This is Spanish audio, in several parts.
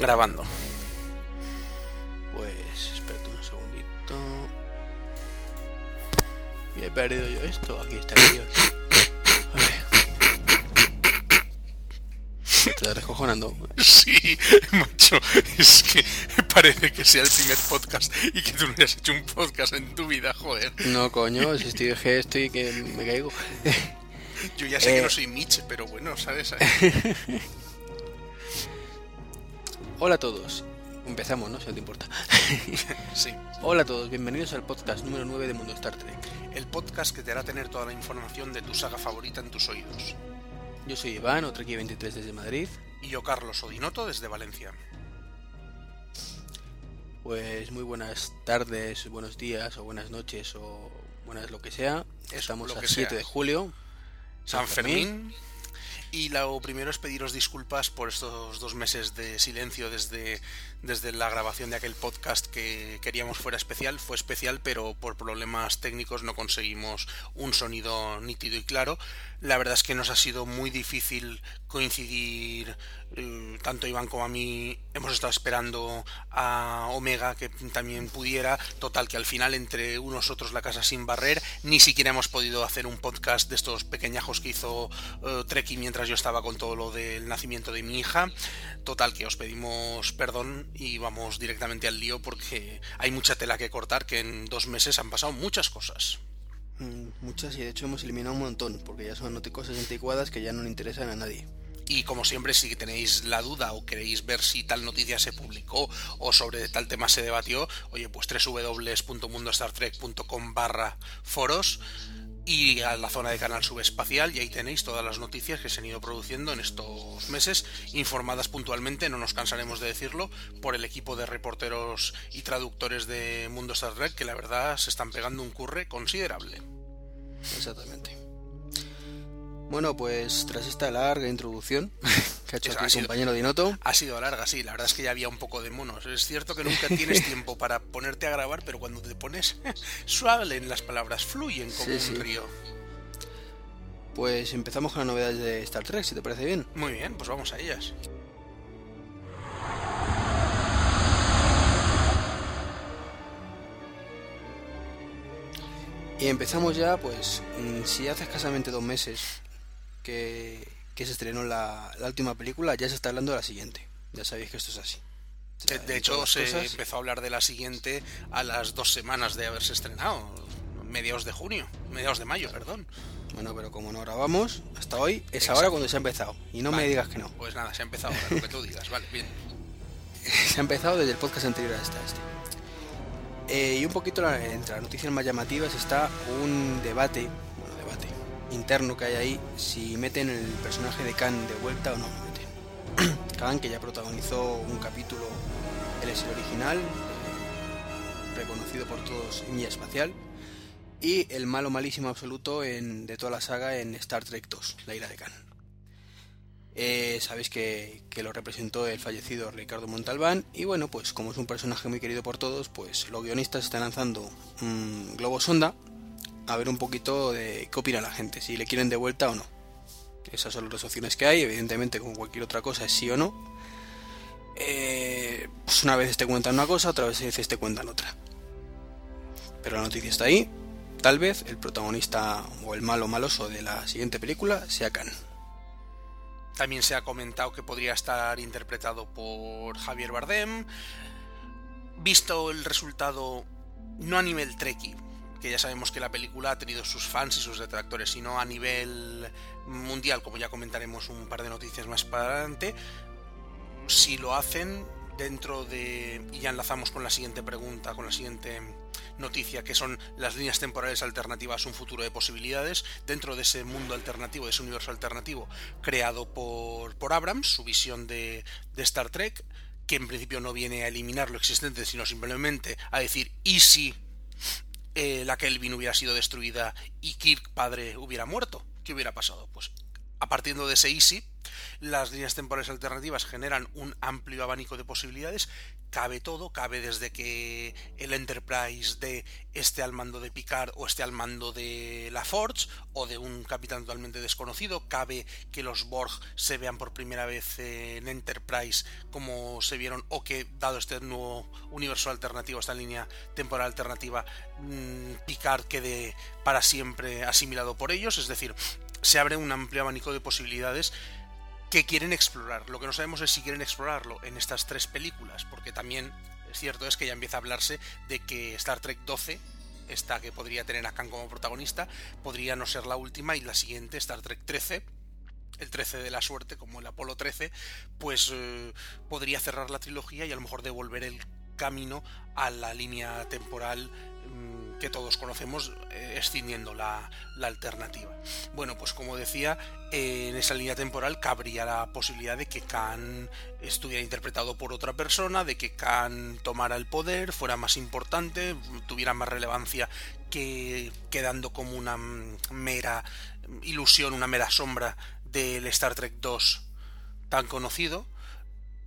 Grabando. Pues espérate un segundito. Y he perdido yo esto. Aquí está el. Te estás descojonando. Sí, macho, es que parece que sea el primer podcast y que tú no hayas hecho un podcast en tu vida, joder. No, coño, si estoy de esto y que me caigo. Yo ya sé que Eh. no soy Mitch, pero bueno, ¿sabes? Hola a todos. Empezamos, ¿no? Si no te importa. Sí, Hola a todos, bienvenidos al podcast número 9 de Mundo Star Trek. el podcast que te hará tener toda la información de tu saga favorita en tus oídos. Yo soy Iván, aquí 23 desde Madrid. Y yo, Carlos Odinoto, desde Valencia. Pues muy buenas tardes, buenos días o buenas noches o buenas lo que sea. Eso, Estamos a que 7 sea. de julio. San Fermín. Y lo primero es pediros disculpas por estos dos meses de silencio desde, desde la grabación de aquel podcast que queríamos fuera especial. Fue especial, pero por problemas técnicos no conseguimos un sonido nítido y claro. La verdad es que nos ha sido muy difícil coincidir, eh, tanto Iván como a mí hemos estado esperando a Omega que también pudiera. Total, que al final entre unos otros la casa sin barrer, ni siquiera hemos podido hacer un podcast de estos pequeñajos que hizo eh, Treki mientras yo estaba con todo lo del nacimiento de mi hija. Total, que os pedimos perdón y vamos directamente al lío porque hay mucha tela que cortar, que en dos meses han pasado muchas cosas. Mm, Muchas y de hecho hemos eliminado un montón porque ya son cosas anticuadas que ya no le interesan a nadie. Y como siempre, si tenéis la duda o queréis ver si tal noticia se publicó o sobre tal tema se debatió, oye, pues www.mundostartrek.com barra foros y a la zona de canal subespacial y ahí tenéis todas las noticias que se han ido produciendo en estos meses, informadas puntualmente, no nos cansaremos de decirlo, por el equipo de reporteros y traductores de Mundo Star Trek que la verdad se están pegando un curre considerable. Exactamente. Bueno, pues tras esta larga introducción que ha hecho Eso aquí ha sido- compañero Dinoto, Ha sido larga, sí, la verdad es que ya había un poco de monos. Es cierto que nunca tienes tiempo para ponerte a grabar, pero cuando te pones suaven las palabras, fluyen como Sí, un sí. río. pues empezamos con las novedades de Star Trek, si te parece bien. Muy bien, pues vamos a ellas. Y empezamos ya, pues, mm, si hace escasamente dos meses que, que se estrenó la, la última película, ya se está hablando de la siguiente. Ya sabéis que esto es así. De, hecho, se cosas- empezó a hablar de la siguiente a las dos semanas de haberse estrenado. Mediados de junio, mediados de mayo, perdón. Bueno, pero como no grabamos, hasta hoy es Exacto. ahora cuando se ha empezado. Y no Vale. me digas que no. Pues nada, se ha empezado ahora, lo que tú digas, vale, bien. Se ha empezado desde el podcast anterior a este. a este. Eh, y un poquito entre las noticias más llamativas está un debate interno que hay ahí, si meten el personaje de Khan de vuelta o no meten. Khan, que ya protagonizó un capítulo, él el original, eh, reconocido por todos en Guía Espacial, y el malo malísimo absoluto en, de toda la saga en Star Trek 2, La ira de Khan. Eh, sabéis que, que lo representó el fallecido Ricardo Montalbán y bueno, pues como es un personaje muy querido por todos, pues los guionistas están lanzando globo sonda a ver un poquito de qué opina la gente, si le quieren de vuelta o no. Esas son las opciones que hay, evidentemente como cualquier otra cosa es sí o no. Eh, pues una vez te cuentan una cosa, otra vez te cuentan otra. Pero la noticia está ahí. Tal vez el protagonista o el malo maloso de la siguiente película sea Khan. También se ha comentado que podría estar interpretado por Javier Bardem. Visto el resultado, no a nivel Treki, que ya sabemos que la película ha tenido sus fans y sus detractores, sino a nivel mundial, como ya comentaremos un par de noticias más para adelante. Si lo hacen dentro de... Y ya enlazamos con la siguiente pregunta, con la siguiente noticia, que son las líneas temporales alternativas, un futuro de posibilidades, dentro de ese mundo alternativo, de ese universo alternativo, creado por, por Abrams, su visión de, de Star Trek, que en principio no viene a eliminar lo existente, sino simplemente a decir, ¿y si eh, la Kelvin hubiera sido destruida y Kirk padre hubiera muerto? ¿Qué hubiera pasado? Pues a partir de ese easy, las líneas temporales alternativas generan un amplio abanico de posibilidades. Cabe todo, cabe desde que el Enterprise de esté al mando de Picard o esté al mando de la Forge o de un capitán totalmente desconocido, cabe que los Borg se vean por primera vez en Enterprise como se vieron o que dado este nuevo universo alternativo, esta línea temporal alternativa, mm, Picard quede para siempre asimilado por ellos, es decir, se abre un amplio abanico de posibilidades que quieren explorar. Lo que no sabemos es si quieren explorarlo en estas tres películas, porque también es cierto es que ya empieza a hablarse de que Star Trek 12, esta que podría tener a Khan como protagonista, podría no ser la última y la siguiente, Star Trek 13, el 13 de la suerte, como el Apolo 13, pues eh, podría cerrar la trilogía y a lo mejor devolver el camino a la línea temporal que todos conocemos, eh, escindiendo la, alternativa. Bueno, pues como decía, en esa línea temporal cabría la posibilidad de que Khan estuviera interpretado por otra persona, de que Khan tomara el poder, fuera más importante, tuviera más relevancia que quedando como una mera ilusión, una mera sombra del Star Trek 2 tan conocido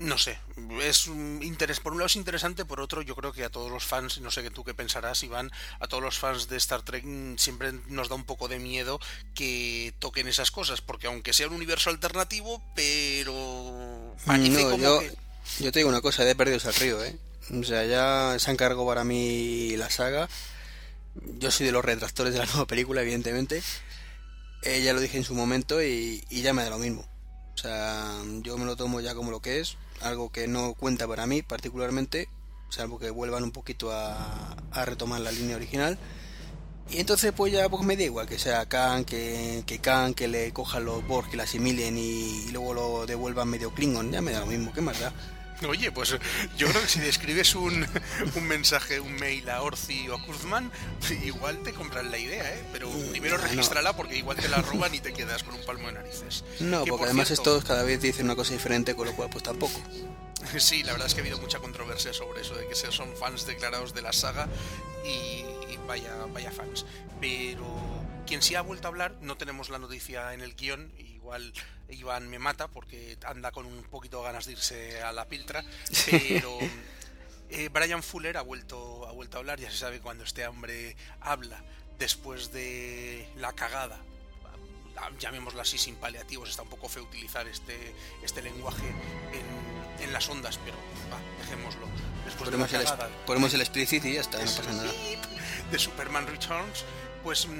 no sé, es un interés, por un lado es interesante, por otro yo creo que a todos los fans, no sé qué tú qué pensarás, Iván, a todos los fans de Star Trek siempre nos da un poco de miedo que toquen esas cosas, porque aunque sea un universo alternativo, pero parece como yo, yo te digo una cosa, he perdido al río, ¿eh? O sea, ya se encargó para mí la saga. Yo soy de los retractores de la nueva película, evidentemente. Eh, ya lo dije en su momento y, y ya me da lo mismo. O sea, yo me lo tomo ya como lo que es algo que no cuenta para mí particularmente, salvo que vuelvan un poquito a, retomar la línea original. Y entonces pues ya pues me da igual que sea Khan, que, que Khan, que le cojan los Borg, que la asimilen y, luego lo devuelvan medio Klingon, ya me da lo mismo, ¿qué más da? Oye, pues yo creo que si describes un, un mensaje, un mail a Orci o a Kuzman, igual te compran la idea, ¿eh? Pero mm, primero registrala porque igual te la roban y te quedas con un palmo de narices. No, porque además estos cada vez dicen una cosa diferente, con lo cual pues tampoco. Sí, la verdad es que ha habido mucha controversia sobre eso, de que son fans declarados de la saga y, vaya, vaya fans. Pero quien sí ha vuelto a hablar, no tenemos la noticia en el guion, igual Iván me mata porque anda con un poquito de ganas de irse a la piltra, pero eh, Brian Fuller ha vuelto, ha vuelto a hablar, ya se sabe cuando este hombre habla después de la cagada llamémosla así sin paliativos, está un poco feo utilizar este, este lenguaje en, en las ondas, pero va, dejémoslo. Después ponemos, de la cagada, el, ponemos el explicit y ya está, no pasa nada. De Superman Returns, pues mm,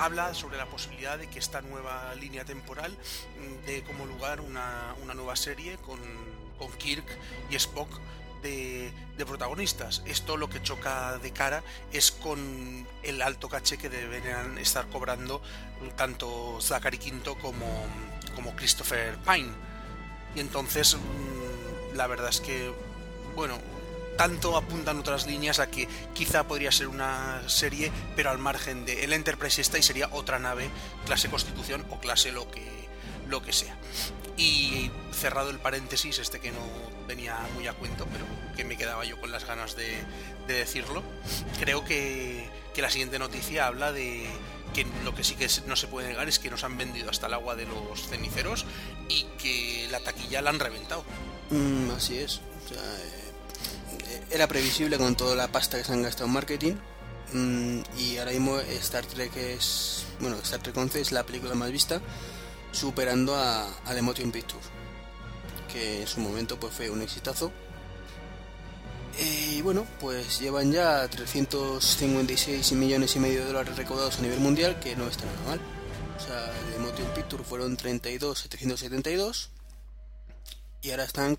habla sobre la posibilidad de que esta nueva línea temporal mm, dé como lugar una, nueva serie con, con, Kirk y Spock de, protagonistas. Esto lo que choca de cara es con el alto caché que deben estar cobrando tanto Zachary Quinto como, como Christopher Pine. Y entonces mm, la verdad es que, bueno, tanto apuntan otras líneas a que quizá podría ser una serie, pero al margen de el Enterprise esta y sería otra nave, clase Constitución o clase lo que, lo que sea. Y cerrado el paréntesis, este que no venía muy a cuento, pero que me quedaba yo con las ganas de, decirlo, creo que, que la siguiente noticia habla de que lo que sí que no se puede negar es que nos han vendido hasta el agua de los ceniceros y que la taquilla la han reventado. Mm, así es. O sea, era previsible con toda la pasta que se han gastado en marketing. Mm, y ahora mismo Star Trek es. Bueno, Star Trek 11 es la película más vista, superando a, a The Motion Picture, que en su momento pues fue un exitazo. Y bueno, pues llevan ya 356 millones y medio de dólares recaudados a nivel mundial, que no está nada mal. O sea, The Motion Picture fueron 32,772 y ahora están,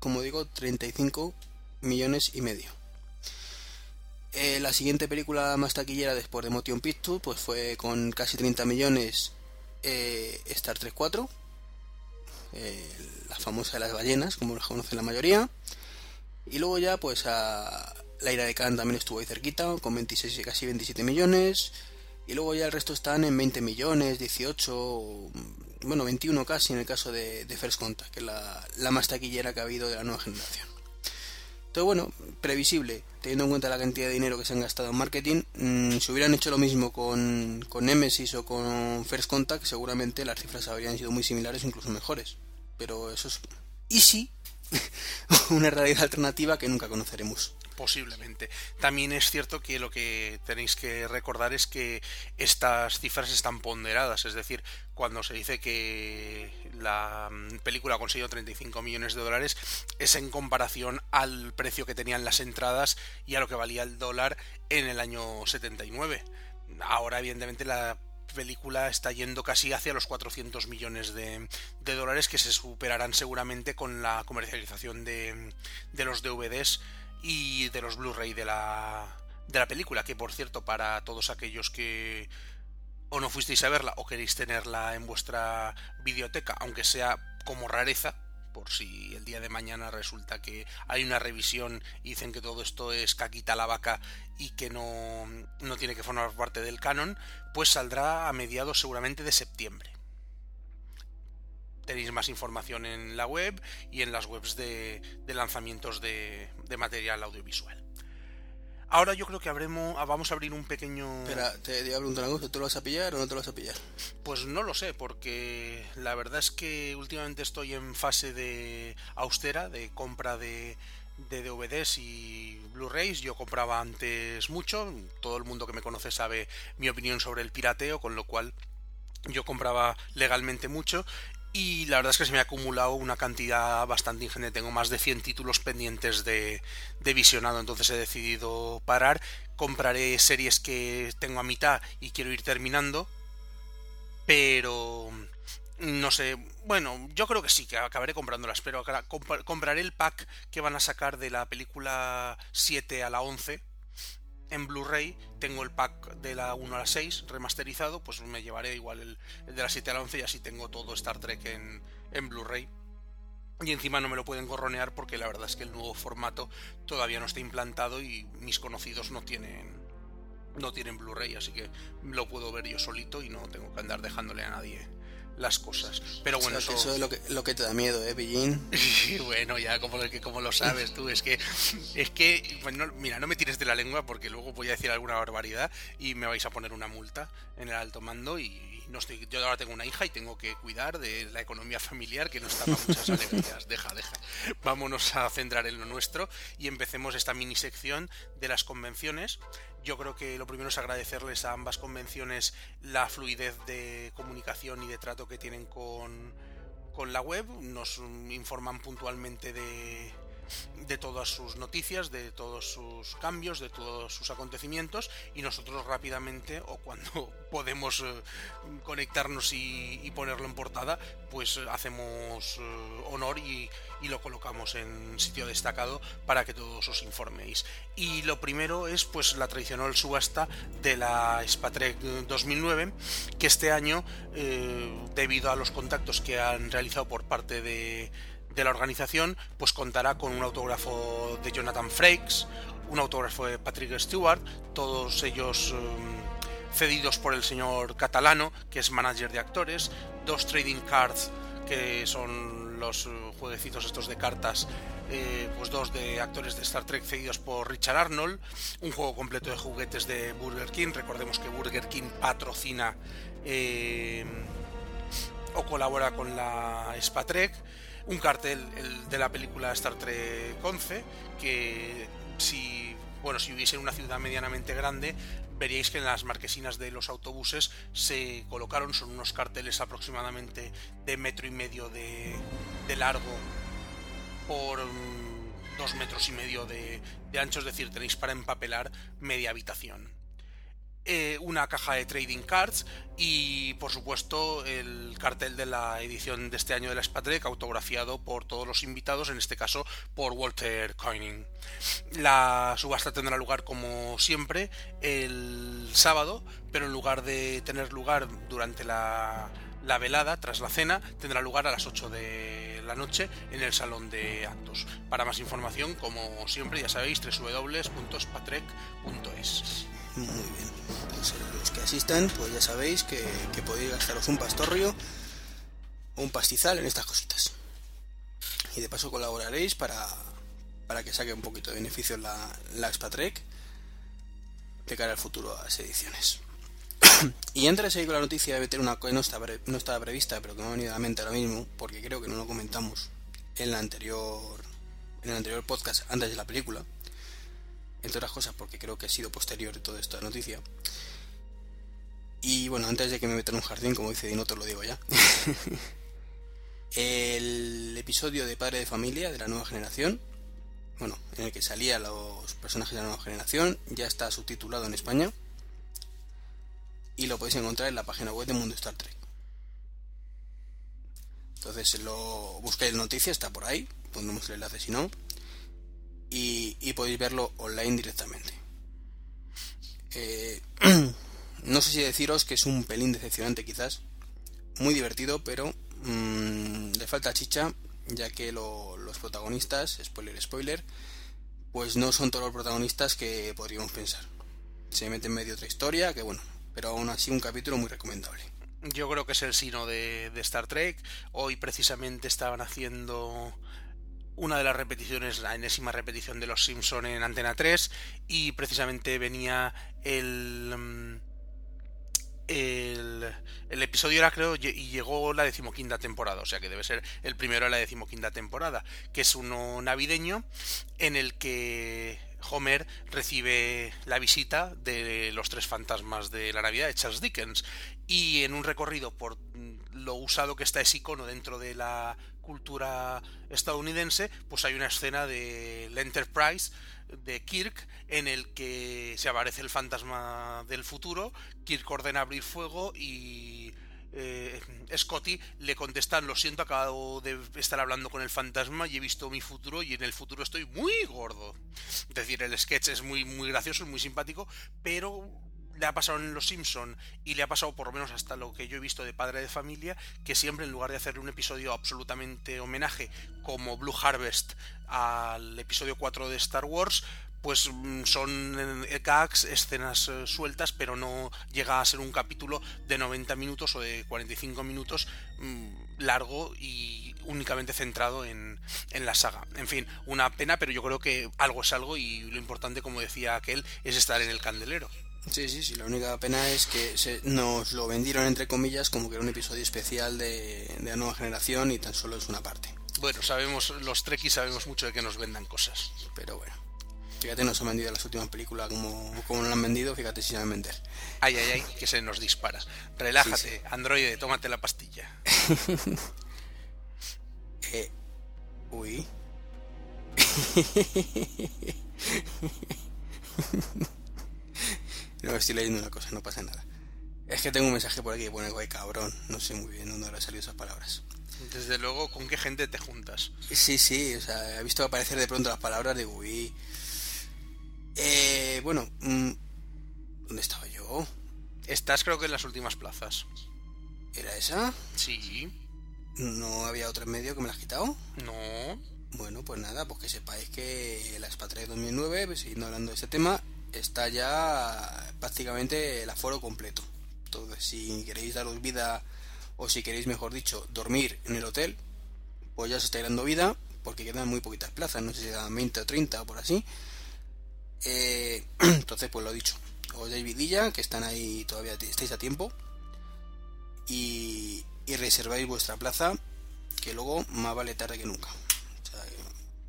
como digo, 35 millones y medio. Eh, la siguiente película más taquillera después de Motion Picture pues fue con casi 30 millones eh, Star Trek 4, eh, la famosa de las ballenas, como la conocen la mayoría. Y luego ya pues a La ira de Khan también estuvo ahí cerquita, con 26 y casi 27 millones. Y luego ya el resto están en 20 millones, 18, bueno, 21 casi en el caso de, First Contact, que es la, la más taquillera que ha habido de la nueva generación. Entonces, bueno, previsible, teniendo en cuenta la cantidad de dinero que se han gastado en marketing. Mm, si hubieran hecho lo mismo con, con Nemesis o con First Contact, seguramente las cifras habrían sido muy similares, incluso mejores. Pero eso es easy, una realidad alternativa que nunca conoceremos posiblemente. También es cierto que lo que tenéis que recordar es que estas cifras están ponderadas, es decir, cuando se dice que la mm, película ha conseguido 35 millones de dólares es en comparación al precio que tenían las entradas y a lo que valía el dólar en el año 79. Ahora, evidentemente, la película está yendo casi hacia los 400 millones de, dólares que se superarán seguramente con la comercialización de, de los DVDs y de los Blu-ray de la, de la película, que por cierto, para todos aquellos que o no fuisteis a verla o queréis tenerla en vuestra biblioteca, aunque sea como rareza, por si el día de mañana resulta que hay una revisión y dicen que todo esto es caquita la vaca y que no, no tiene que formar parte del canon, pues saldrá a mediados seguramente de septiembre tenéis más información en la web y en las webs de, lanzamientos de, material audiovisual. Ahora yo creo que habremos, ah, vamos a abrir un pequeño... Espera, te voy a preguntar algo, ¿te lo vas a pillar o no te lo vas a pillar? Pues no lo sé, porque la verdad es que últimamente estoy en fase de austera, de compra de, de DVDs y Blu-rays. Yo compraba antes mucho, todo el mundo que me conoce sabe mi opinión sobre el pirateo, con lo cual yo compraba legalmente mucho y la verdad es que se me ha acumulado una cantidad bastante ingente. Tengo más de 100 títulos pendientes de, de visionado, entonces he decidido parar. Compraré series que tengo a mitad y quiero ir terminando. Pero no sé, bueno, yo creo que sí, que acabaré comprándolas, pero compraré el pack que van a sacar de la película 7 a la 11 en Blu-ray tengo el pack de la 1 a la 6 remasterizado, pues me llevaré igual el, de la 7 a la 11 y así tengo todo Star Trek en, Blu-ray. Y encima no me lo pueden gorronear porque la verdad es que el nuevo formato todavía no está implantado y mis conocidos no tienen no tienen Blu-ray, así que lo puedo ver yo solito y no tengo que andar dejándole a nadie las cosas. Pero bueno, eso... es lo que, lo que te da miedo, ¿eh, Pillín? bueno, ya como, como lo sabes tú, es que, es que, bueno, mira, no me tires de la lengua porque luego voy a decir alguna barbaridad y me vais a poner una multa en el alto mando y no estoy, yo ahora tengo una hija y tengo que cuidar de la economía familiar que no está para muchas alegrías. Deja, deja. Vámonos a centrar en lo nuestro y empecemos esta mini sección de las convenciones. Yo creo que lo primero es agradecerles a ambas convenciones la fluidez de comunicación y de trato que tienen con, con la web. Nos informan puntualmente de, de todas sus noticias, de todos sus cambios, de todos sus acontecimientos y nosotros rápidamente o cuando podemos eh, conectarnos y, ponerlo en portada, pues hacemos eh, honor y, lo colocamos en sitio destacado para que todos os informéis. Y lo primero es pues la tradicional subasta de la Spatrek 2009 que este año, eh, debido a los contactos que han realizado por parte de de la organización, pues contará con un autógrafo de Jonathan Frakes, un autógrafo de Patrick Stewart, todos ellos um, cedidos por el señor Catalano, que es manager de actores, dos trading cards que son los uh, jueguecitos estos de cartas, eh, pues dos de actores de Star Trek cedidos por Richard Arnold, un juego completo de juguetes de Burger King, recordemos que Burger King patrocina eh, o colabora con la Spatrek, un cartel el de la película Star Trek 11 que si bueno si hubiese una ciudad medianamente grande veríais que en las marquesinas de los autobuses se colocaron son unos carteles aproximadamente de metro y medio de, largo por mm, dos metros y medio de, de ancho es decir tenéis para empapelar media habitación eh, una caja de trading cards y por supuesto el cartel de la edición de este año de la Spatrek autografiado por todos los invitados, en este caso por Walter Coining. La subasta tendrá lugar como siempre el sábado, pero en lugar de tener lugar durante la, la velada, tras la cena, tendrá lugar a las 8 de la noche en el salón de actos. Para más información, como siempre, ya sabéis, www.spatrek.es. Muy bien. Pues, los que asistan, pues ya sabéis que, podéis gastaros un pastorrio o un pastizal en estas cositas. Y de paso colaboraréis para, para que saque un poquito de beneficio la, la de cara al futuro a las ediciones. y antes de con la noticia de meter una cosa no estaba, no estaba prevista, pero que me ha venido a la mente ahora mismo, porque creo que no lo comentamos en la anterior en el anterior podcast antes de la película. Entre otras cosas porque creo que ha sido posterior de toda esta noticia. Y bueno, antes de que me meta en un jardín, como dice Dino, te lo digo ya. el episodio de Padre de Familia de la nueva generación, bueno, en el que salían los personajes de la nueva generación, ya está subtitulado en España y lo podéis encontrar en la página web de Mundo Star Trek. Entonces lo buscáis noticias, está por ahí, pondremos el enlace si no, y, podéis verlo online directamente. Eh, no sé si deciros que es un pelín decepcionante quizás, muy divertido, pero mmm, le falta chicha, ya que los protagonistas, spoiler, spoiler, pues no son todos los protagonistas que podríamos pensar. Se mete en medio otra historia, que bueno, pero aún así un capítulo muy recomendable. Yo creo que es el sino de, Star Trek. Hoy precisamente estaban haciendo una de las repeticiones, la enésima repetición de Los Simpson en Antena 3 y precisamente venía el... Mm, el, el, episodio era creo y llegó la decimoquinta temporada, o sea que debe ser el primero de la decimoquinta temporada, que es uno navideño en el que Homer recibe la visita de los tres fantasmas de la Navidad de Charles Dickens y en un recorrido por lo usado que está ese icono dentro de la cultura estadounidense, pues hay una escena de la Enterprise de Kirk en el que se aparece el fantasma del futuro, Kirk ordena abrir fuego y eh, Scotty le contestan, lo siento, acabo de estar hablando con el fantasma y he visto mi futuro y en el futuro estoy muy gordo. Es decir, el sketch es muy, muy gracioso, muy simpático, pero le ha pasado en Los Simpson y le ha pasado por lo menos hasta lo que yo he visto de Padre de Familia, que siempre en lugar de hacerle un episodio absolutamente homenaje como Blue Harvest al episodio 4 de Star Wars, pues mm, son eh, gags, escenas eh, sueltas, pero no llega a ser un capítulo de 90 minutos o de 45 minutos mm, largo y únicamente centrado en, en, la saga. En fin, una pena, pero yo creo que algo es algo y lo importante, como decía aquel, es estar en el candelero. Sí, sí, sí, la única pena es que se, nos lo vendieron entre comillas como que era un episodio especial de, de la nueva generación y tan solo es una parte. Bueno, sabemos, los trekkies sabemos mucho de que nos vendan cosas. Pero bueno. Fíjate, nos han vendido las últimas películas como, como nos han vendido, fíjate si saben vender. Ay, ay, ay, que se nos dispara. Relájate, androide, tómate la pastilla. eh, uy. no, estoy leyendo una cosa, no pasa nada. Es que tengo un mensaje por aquí que pone guay cabrón. No sé muy bien dónde habrá salido esas palabras. Desde luego, ¿con qué gente te juntas? Sí, sí, o sea, he visto aparecer de pronto las palabras de uy. Eh, bueno, mm, ¿dónde estaba yo? Estás creo que en las últimas plazas. ¿Era esa? Sí. ¿No había otra en medio que me la has quitado? No. Bueno, pues nada, pues que sepáis que la Spatre 2009, pues, siguiendo hablando de este tema, está ya prácticamente el aforo completo. Entonces, si queréis daros vida, o si queréis, mejor dicho, dormir en el hotel, pues ya se está dando vida, porque quedan muy poquitas plazas, no sé si quedan 20 o 30 o por así. Eh, entonces, pues lo dicho, os dais vidilla, que están ahí todavía, estáis a tiempo, y, reserváis vuestra plaza, que luego más vale tarde que nunca.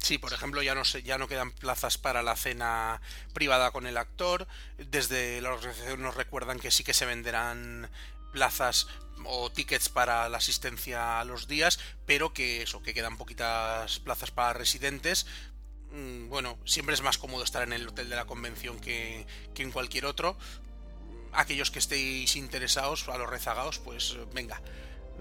Sí, por ejemplo, ya no ya no quedan plazas para la cena privada con el actor. Desde la organización nos recuerdan que sí que se venderán plazas o tickets para la asistencia a los días, pero que eso, que quedan poquitas plazas para residentes, Mm, bueno, siempre es más cómodo estar en el hotel de la convención que, que en cualquier otro. Aquellos que estéis interesados, a los rezagados, pues venga,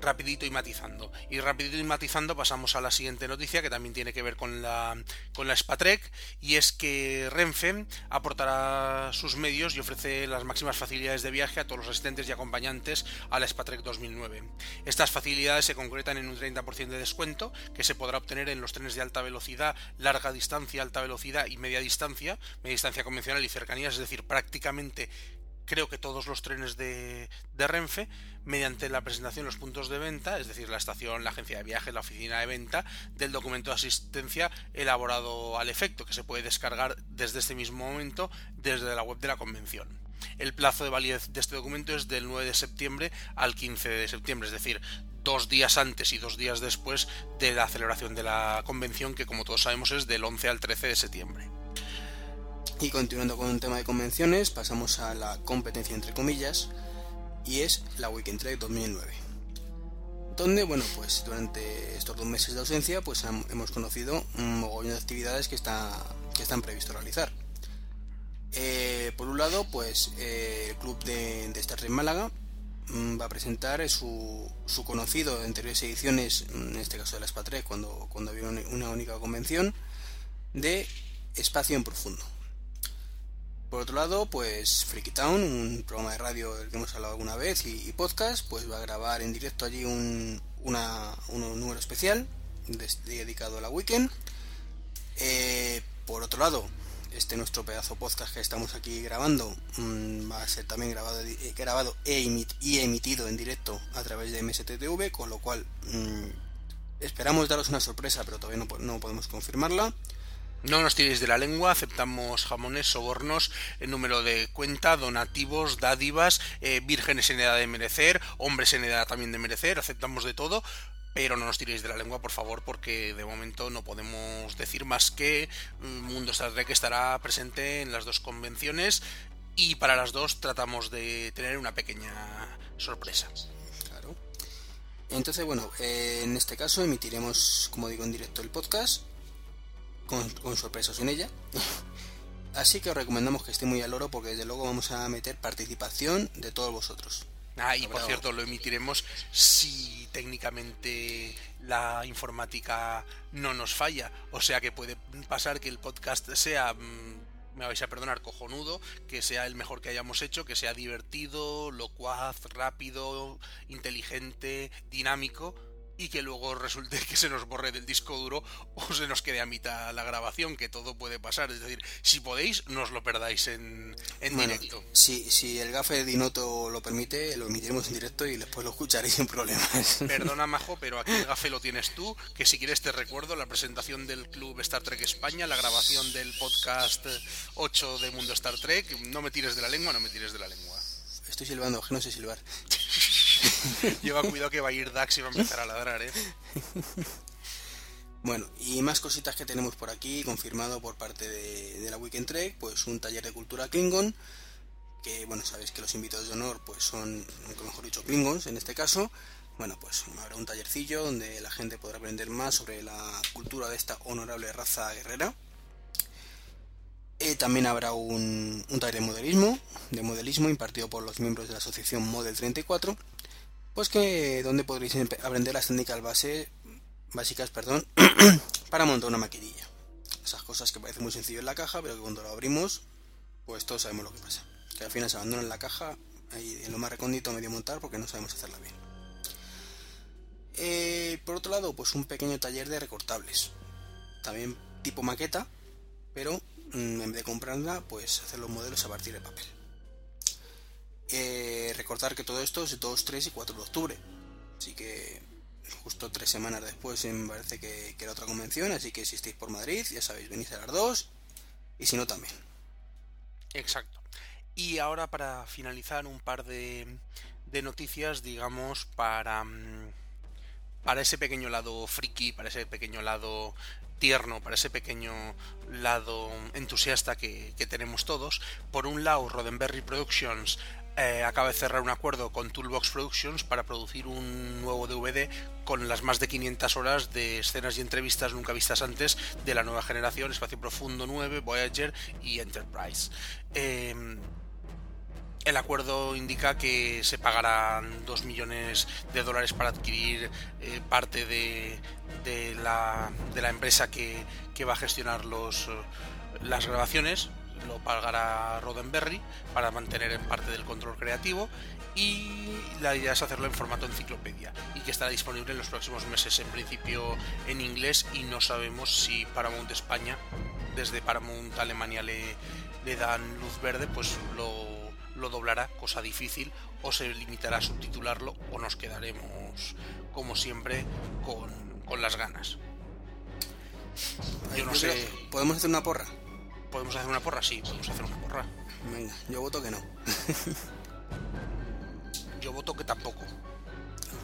rapidito y matizando. Y rapidito y matizando pasamos a la siguiente noticia que también tiene que ver con la, con la Spatrek y es que Renfe aportará sus medios y ofrece las máximas facilidades de viaje a todos los asistentes y acompañantes a la Spatrek 2009. Estas facilidades se concretan en un 30% de descuento que se podrá obtener en los trenes de alta velocidad, larga distancia, alta velocidad y media distancia, media distancia convencional y cercanías, es decir, prácticamente creo que todos los trenes de, Renfe mediante la presentación de los puntos de venta, es decir, la estación, la agencia de viajes, la oficina de venta, del documento de asistencia elaborado al efecto, que se puede descargar desde este mismo momento desde la web de la convención. El plazo de validez de este documento es del 9 de septiembre al 15 de septiembre, es decir, dos días antes y dos días después de la celebración de la convención, que como todos sabemos es del 11 al 13 de septiembre. Y continuando con un tema de convenciones, pasamos a la competencia entre comillas, y es la Weekend Trade 2009. Donde, bueno, pues durante estos dos meses de ausencia, pues hemos conocido un mogollón de actividades que, está, que están previsto realizar. Eh, por un lado, pues eh, el club de, de Star Trek Málaga mm, va a presentar su, su conocido de anteriores ediciones, en este caso de la SPA3, cuando, cuando había una única convención, de Espacio en Profundo. Por otro lado, pues Freaky Town, un programa de radio del que hemos hablado alguna vez y, podcast, pues va a grabar en directo allí un, número especial dedicado a la weekend. Eh, por otro lado, este nuestro pedazo podcast que estamos aquí grabando mmm, va a ser también grabado, eh, grabado e y emitido en directo a través de MSTV, con lo cual mmm, esperamos daros una sorpresa, pero todavía no podemos confirmarla. No nos tiréis de la lengua, aceptamos jamones, sobornos, el número de cuenta, donativos, dádivas, eh, vírgenes en edad de merecer, hombres en edad también de merecer, aceptamos de todo, pero no nos tiréis de la lengua, por favor, porque de momento no podemos decir más que mm, Mundo Star Trek estará presente en las dos convenciones y para las dos tratamos de tener una pequeña sorpresa. Claro. Entonces, bueno, eh, en este caso emitiremos, como digo, en directo el podcast con, con sorpresa sin ella. Así que os recomendamos que esté muy al oro porque desde luego vamos a meter participación de todos vosotros. Ah, y por cierto, lo emitiremos si técnicamente la informática no nos falla. O sea que puede pasar que el podcast sea, mm, me vais a perdonar, cojonudo, que sea el mejor que hayamos hecho, que sea divertido, locuaz, rápido, inteligente, dinámico y que luego resulte que se nos borre del disco duro o se nos quede a mitad la grabación, que todo puede pasar. Es decir, si podéis, no os lo perdáis en, en directo. Si, si el gafe de Dinoto lo permite, lo emitiremos en directo y después lo escucharéis sin problemas. Perdona, Majo, pero aquí el gafe lo tienes tú, que si quieres te recuerdo la presentación del Club Star Trek España, la grabación del podcast 8 de Mundo Star Trek. No me tires de la lengua, no me tires de la lengua. Estoy silbando, que no sé silbar. Lleva cuidado que va a ir Dax y va a empezar a ladrar, ¿eh? Bueno, y más cositas que tenemos por aquí, confirmado por parte de, la Weekend Trek, pues un taller de cultura Klingon, que bueno, sabéis que los invitados de honor pues son, mejor dicho, Klingons en este caso. Bueno, pues habrá un tallercillo donde la gente podrá aprender más sobre la cultura de esta honorable raza guerrera. Eh, también habrá un, un, taller de modelismo, de modelismo impartido por los miembros de la asociación Model 34 pues que donde podréis aprender las técnicas básicas perdón, para montar una maquinilla. Esas cosas que parecen muy sencillo en la caja, pero que cuando lo abrimos, pues todos sabemos lo que pasa. Que al final se abandona en la caja, ahí en lo más recóndito medio montar porque no sabemos hacerla bien. Eh, por otro lado, pues un pequeño taller de recortables. También tipo maqueta, pero mm, en vez de comprarla, pues hacer los modelos a partir de papel. Eh, recordar que todo esto es 2, 3 y 4 de octubre. Así que justo tres semanas después me parece que, era otra convención. Así que si estáis por Madrid, ya sabéis, venís a las dos. Y si no, también. Exacto. Y ahora para finalizar un par de, de noticias, digamos, para, mm, para ese pequeño lado friki, para ese pequeño lado tierno, para ese pequeño lado entusiasta que, que, tenemos todos. Por un lado, Roddenberry Productions eh, acaba de cerrar un acuerdo con Toolbox Productions para producir un nuevo DVD con las más de 500 horas de escenas y entrevistas nunca vistas antes de la nueva generación, Espacio Profundo 9, Voyager y Enterprise. Em, el acuerdo indica que se pagarán 2 millones de dólares para adquirir eh, parte de, la, empresa que, que va a gestionar los, las grabaciones lo pagará Roddenberry para mantener en parte del control creativo y la idea es hacerlo en formato enciclopedia y que estará disponible en los próximos meses en principio en inglés y no sabemos si Paramount España desde Paramount Alemania le, le dan luz verde pues lo, lo doblará, cosa difícil, o se limitará a subtitularlo, o nos quedaremos, como siempre, con, con las ganas. Yo no sé. ¿Podemos hacer una porra? ¿Podemos hacer una porra? Sí, podemos hacer una porra. Venga, yo voto que no. yo voto que tampoco.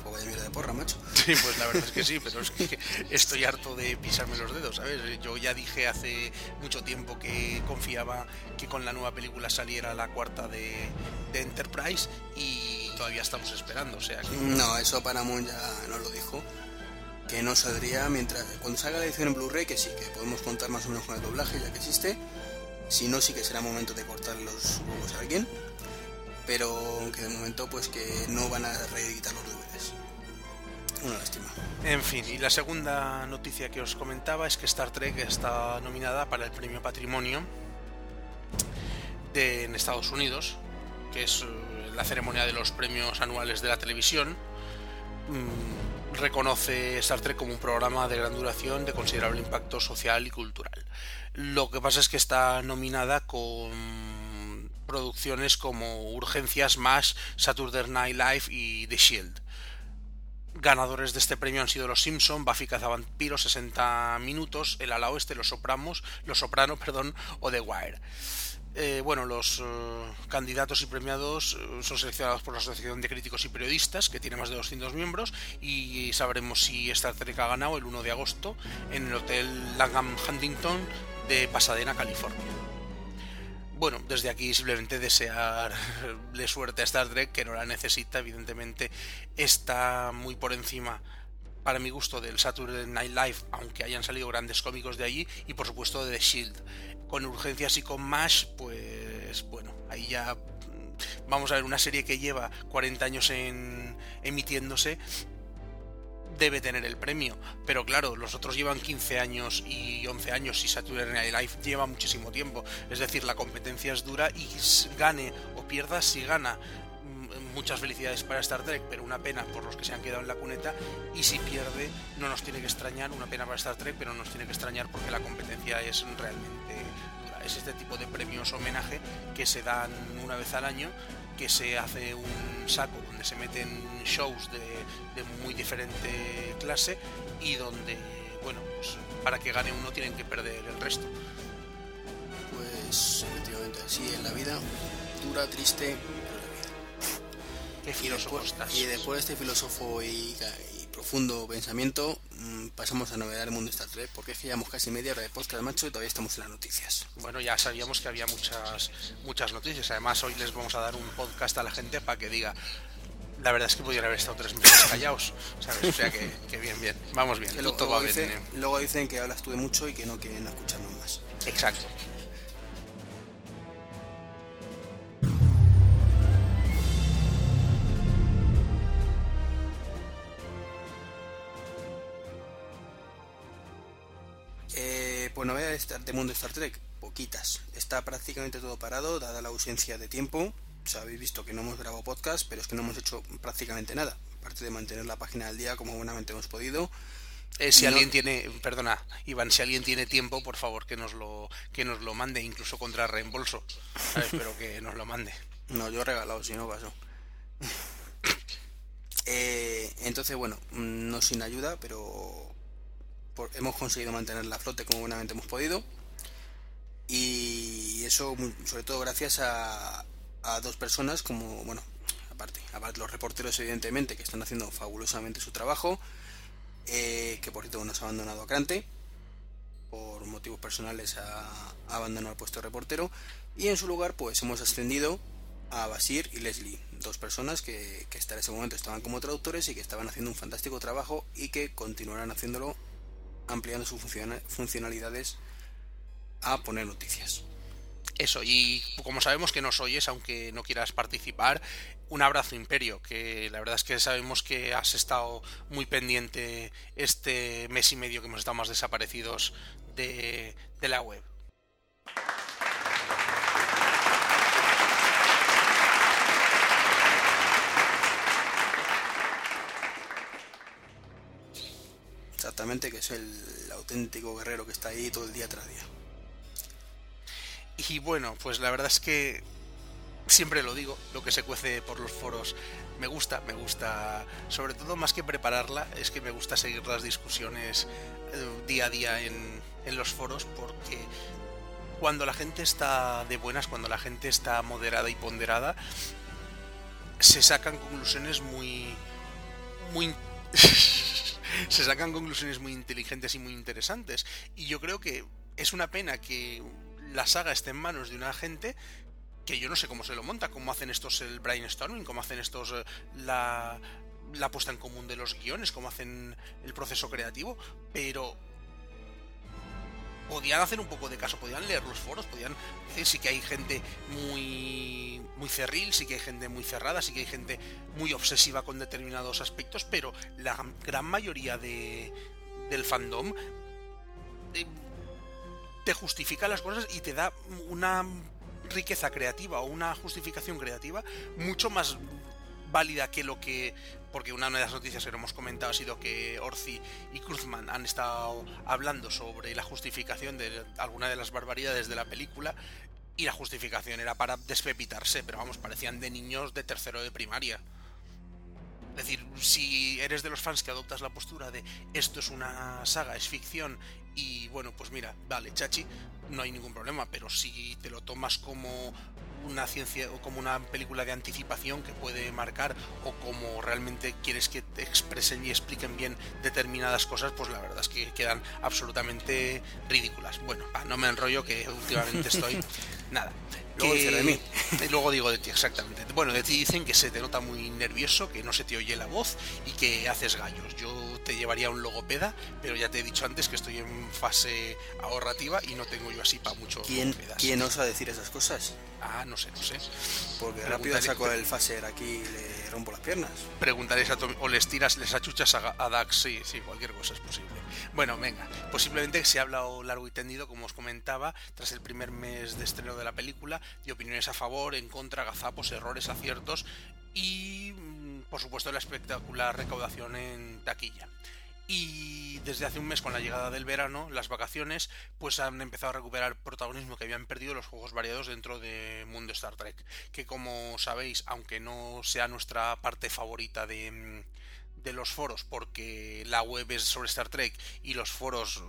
Pues vaya mierda de porra, macho. Sí, pues la verdad es que sí, pero es que estoy harto de pisarme los dedos, ¿sabes? Yo ya dije hace mucho tiempo que confiaba que con la nueva película saliera la cuarta de, de Enterprise y todavía estamos esperando, o sea No, eso Paramount ya no lo dijo que no saldría mientras cuando salga la edición en Blu-ray que sí que podemos contar más o menos con el doblaje ya que existe. Si no sí que será momento de cortar los huevos a alguien. Pero que de momento pues que no van a reeditar los DVDs una lástima. En fin y la segunda noticia que os comentaba es que Star Trek está nominada para el premio Patrimonio de, en Estados Unidos que es eh, la ceremonia de los premios anuales de la televisión. Mm, reconoce Star Trek como un programa de gran duración de considerable impacto social y cultural. Lo que pasa es que está nominada con producciones como Urgencias Más, Saturday Night Live y The Shield. Ganadores de este premio han sido Los Simpson, Buffy Cazavampiro, 60 minutos, El ala oeste, Los Sopramos, Los Soprano, perdón, o The Wire. Eh, bueno, los eh, candidatos y premiados eh, son seleccionados por la Asociación de Críticos y Periodistas, que tiene más de 200 miembros, y sabremos si Star Trek ha ganado el 1 de agosto en el Hotel Langham Huntington de Pasadena, California. Bueno, desde aquí simplemente desearle suerte a Star Trek, que no la necesita, evidentemente está muy por encima para mi gusto del Saturday Night Live, aunque hayan salido grandes cómicos de allí, y por supuesto de The Shield con urgencias y con más, pues bueno, ahí ya mm, vamos a ver una serie que lleva 40 años en emitiéndose debe tener el premio. Pero claro, los otros llevan 15 años y 11 años y Saturday Night Live lleva muchísimo tiempo. Es decir, la competencia es dura y gane o pierda si gana muchas felicidades para Star Trek, pero una pena por los que se han quedado en la cuneta. Y si pierde, no nos tiene que extrañar, una pena para Star Trek, pero nos tiene que extrañar porque la competencia es realmente dura. Es este tipo de premios homenaje que se dan una vez al año, que se hace un saco donde se meten shows de, muy diferente clase y donde, bueno, pues para que gane uno tienen que perder el resto. Pues efectivamente, así en la vida, dura, triste, y después, de este filósofo y, profundo pensamiento, mm, pasamos a novedad del mundo Star Trek, porque es que llevamos casi media hora de podcast, macho, y todavía estamos en las noticias. Bueno, ya sabíamos que había muchas, muchas noticias. Además, hoy les vamos a dar un podcast a la gente para que diga. La verdad es que podrían haber estado tres meses callados, O sea que, bien, bien. Vamos bien. luego, dicen, luego dicen que hablas tú de mucho y que no quieren escucharnos más. Exacto. Novedades de mundo Star Trek, poquitas. Está prácticamente todo parado, dada la ausencia de tiempo. O habéis visto que no hemos grabado podcast, pero es que no hemos hecho prácticamente nada. Aparte de mantener la página al día como buenamente hemos podido. Eh, si alguien tiene, perdona, Iván, si alguien tiene tiempo, por favor que nos lo, que nos lo mande, incluso contra reembolso. Espero que nos lo mande. No, yo he regalado, si no paso. Eh, entonces, bueno, mm, no sin ayuda, pero hemos conseguido mantener la flote como buenamente hemos podido. Y eso, sobre todo, gracias a, dos personas, como, bueno, aparte, aparte los reporteros, evidentemente, que están haciendo fabulosamente su trabajo. Eh, que por cierto nos ha abandonado a Crante por motivos personales ha, abandonado el puesto de reportero y en su lugar pues hemos ascendido a Basir y Leslie, dos personas que, que hasta ese momento estaban como traductores y que estaban haciendo un fantástico trabajo y que continuarán haciéndolo ampliando sus funcionalidades a poner noticias. Eso, y como sabemos que nos oyes, aunque no quieras participar, un abrazo Imperio, que la verdad es que sabemos que has estado muy pendiente este mes y medio que hemos estado más desaparecidos de, la web. Exactamente, que es el auténtico guerrero que está ahí todo el día tras día. Y bueno, pues la verdad es que siempre lo digo, lo que se cuece por los foros me gusta, me gusta, sobre todo más que prepararla, es que me gusta seguir las discusiones eh, día a día en, en los foros porque cuando la gente está de buenas, cuando la gente está moderada y ponderada, se sacan conclusiones muy muy se sacan conclusiones muy inteligentes y muy interesantes. Y yo creo que es una pena que la saga esté en manos de una gente que yo no sé cómo se lo monta, cómo hacen estos el brainstorming, cómo hacen estos eh, la, la puesta en común de los guiones, cómo hacen el proceso creativo, pero podían hacer un poco de caso, podían leer los foros, podían decir sí que hay gente muy muy cerril, sí que hay gente muy cerrada, sí que hay gente muy obsesiva con determinados aspectos, pero la gran mayoría de, del fandom eh, te justifica las cosas y te da una riqueza creativa o una justificación creativa mucho más válida que lo que porque una de las noticias que hemos comentado ha sido que Orci y Cruzman han estado hablando sobre la justificación de alguna de las barbaridades de la película y la justificación era para despepitarse, pero vamos, parecían de niños de tercero de primaria. Es decir, si eres de los fans que adoptas la postura de esto es una saga, es ficción y bueno, pues mira, vale, chachi, no hay ningún problema, pero si te lo tomas como una ciencia o como una película de anticipación que puede marcar o como realmente quieres que te expresen y expliquen bien determinadas cosas, pues la verdad es que quedan absolutamente ridículas. Bueno, no me enrollo que últimamente estoy nada. Luego de mí. Y luego digo de ti, exactamente. Bueno, de ti dicen que se te nota muy nervioso, que no se te oye la voz y que haces gallos. Yo te llevaría un logopeda, pero ya te he dicho antes que estoy en fase ahorrativa y no tengo yo así para mucho ¿Quién, ¿Quién osa decir esas cosas? Ah, no sé, no sé. Porque rápido saco el faser aquí y Preguntaréis a o les tiras, les achuchas a, a Dax, sí, sí, cualquier cosa es posible. Bueno, venga, posiblemente se ha hablado largo y tendido, como os comentaba, tras el primer mes de estreno de la película, de opiniones a favor, en contra, gazapos, errores, aciertos y, mm, por supuesto, la espectacular recaudación en taquilla. Y desde hace un mes con la llegada del verano, las vacaciones, pues han empezado a recuperar protagonismo que habían perdido los juegos variados dentro de Mundo Star Trek. Que como sabéis, aunque no sea nuestra parte favorita de, de los foros, porque la web es sobre Star Trek y los foros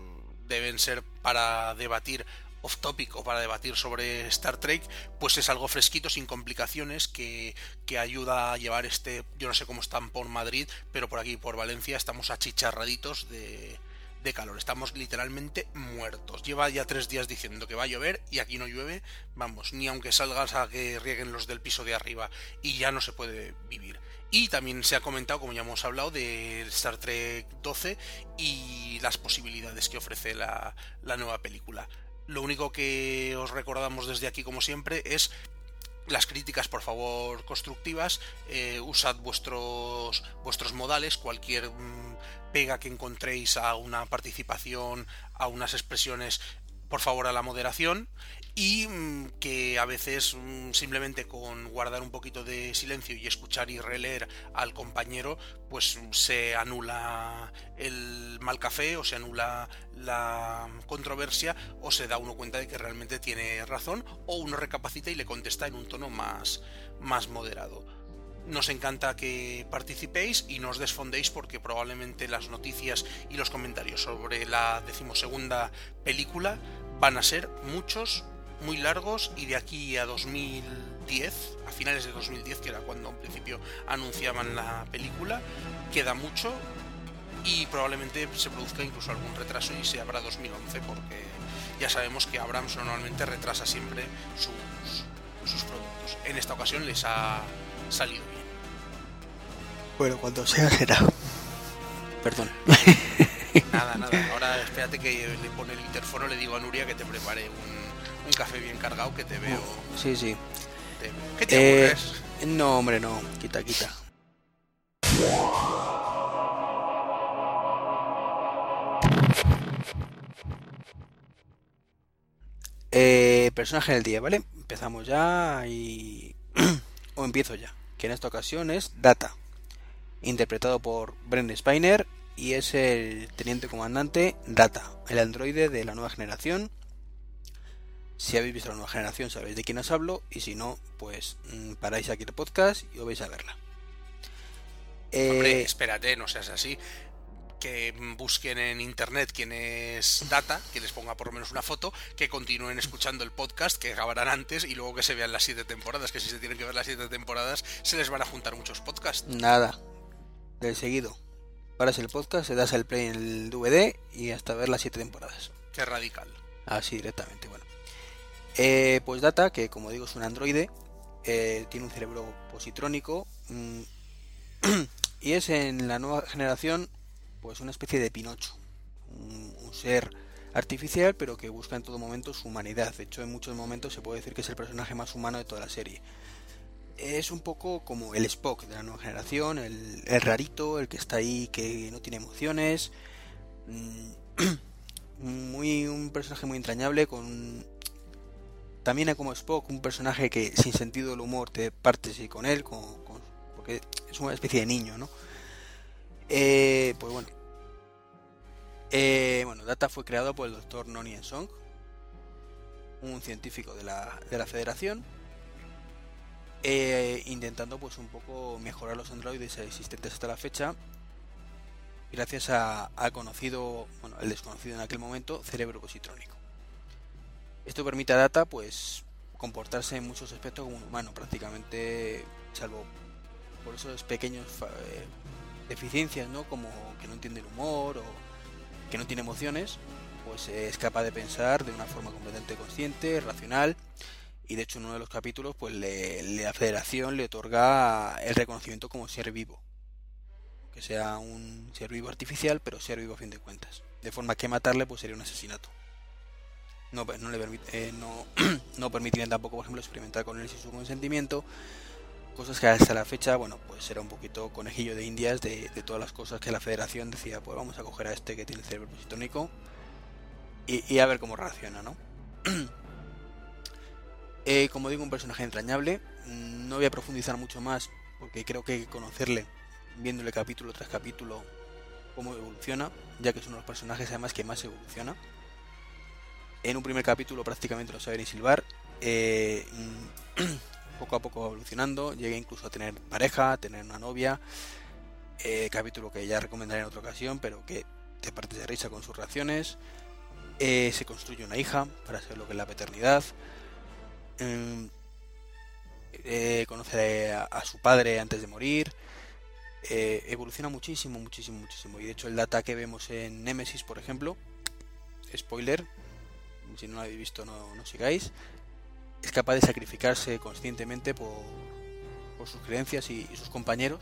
deben ser para debatir off topic o para debatir sobre Star Trek, pues es algo fresquito, sin complicaciones, que, que ayuda a llevar este, yo no sé cómo están por Madrid, pero por aquí, por Valencia, estamos achicharraditos de, de calor. Estamos literalmente muertos. Lleva ya tres días diciendo que va a llover y aquí no llueve. Vamos, ni aunque salgas a que rieguen los del piso de arriba y ya no se puede vivir. Y también se ha comentado, como ya hemos hablado, de Star Trek 12 y las posibilidades que ofrece la, la nueva película. Lo único que os recordamos desde aquí, como siempre, es las críticas, por favor, constructivas. Eh, usad vuestros, vuestros modales, cualquier mm, pega que encontréis a una participación, a unas expresiones, por favor, a la moderación y mm, que a veces mm, simplemente con guardar un poquito de silencio y escuchar y releer al compañero pues mm, se anula el mal café o se anula la controversia o se da uno cuenta de que realmente tiene razón o uno recapacita y le contesta en un tono más, más moderado. Nos encanta que participéis y no os desfondéis porque probablemente las noticias y los comentarios sobre la decimosegunda película van a ser muchos, muy largos y de aquí a 2010, a finales de 2010, que era cuando en principio anunciaban la película, queda mucho y probablemente se produzca incluso algún retraso y se abra 2011 porque ya sabemos que Abrams normalmente retrasa siempre sus, sus productos. En esta ocasión les ha salido bien. Bueno, cuando sea será. Perdón. Nada, nada. Ahora espérate que le pone el interfono, le digo a Nuria que te prepare un, un café bien cargado que te veo. Sí, sí. Te, ¿Qué te Eh, no, hombre, no. Quita, quita. Eh, personaje del día, ¿vale? Empezamos ya y... o empiezo ya. Que en esta ocasión es Data. Interpretado por Bren Spiner y es el teniente comandante Data, el androide de la nueva generación Si habéis visto la nueva generación sabéis de quién os hablo y si no, pues mm, paráis aquí el podcast y os vais a verla. Hombre, espérate, no seas así que busquen en internet quién es Data, que les ponga por lo menos una foto, que continúen escuchando el podcast, que acabarán antes y luego que se vean las siete temporadas, que si se tienen que ver las siete temporadas se les van a juntar muchos podcasts. Nada, del seguido. Paras el podcast, se das el play en el DVD y hasta ver las siete temporadas. Qué radical. Así directamente, bueno. Eh, pues Data, que como digo es un androide, eh, tiene un cerebro positrónico mm, y es en la nueva generación pues una especie de Pinocho, un, ser artificial pero que busca en todo momento su humanidad. De hecho, en muchos momentos se puede decir que es el personaje más humano de toda la serie. Es un poco como el Spock de la nueva generación, el, rarito, el que está ahí, que no tiene emociones. Mm, muy un personaje muy entrañable con también como Spock un personaje que sin sentido del humor te partes y con él porque es una especie de niño no eh, pues bueno eh, bueno, Data fue creado por el doctor Nonien Song, un científico de la, de la Federación, eh, intentando pues un poco mejorar los androides existentes hasta la fecha, gracias a, al conocido, bueno, el desconocido en aquel momento, cerebro positrónico. Esto permite a Data pues comportarse en muchos aspectos como un humano, prácticamente, salvo por esos pequeños eh, deficiencias, ¿no? Como que no entiende el humor o que no tiene emociones, pues es capaz de pensar de una forma completamente consciente, racional, y de hecho en uno de los capítulos, pues la Federación le otorga el reconocimiento como ser vivo, que sea un ser vivo artificial, pero ser vivo a fin de cuentas, de forma que matarle pues sería un asesinato. No, no le eh, no, no permitirían tampoco, por ejemplo, experimentar con él sin su consentimiento, cosas que hasta la fecha, bueno, pues era un poquito conejillo de indias de, todas las cosas que la federación decía, pues vamos a coger a este que tiene el cerebro positónico y, a ver cómo reacciona, ¿no? Eh, como digo, un personaje entrañable, mm, no voy a profundizar mucho más porque creo que hay que conocerle viéndole capítulo tras capítulo cómo evoluciona, ya que es uno de los personajes además que más evoluciona. En un primer capítulo prácticamente lo sabe ni silbar. Eh, poco a poco evolucionando, llega incluso a tener pareja, a tener una novia, eh, capítulo que ya recomendaré en otra ocasión, pero que te partes de risa con sus reacciones, eh, se construye una hija para saber lo que es la paternidad, em, conoce a, su padre antes de morir, evoluciona muchísimo, muchísimo, muchísimo, y de hecho el data que vemos en Nemesis, por ejemplo, spoiler, si no lo habéis visto no, no sigáis, es capaz de sacrificarse conscientemente por, sus creencias y, sus compañeros.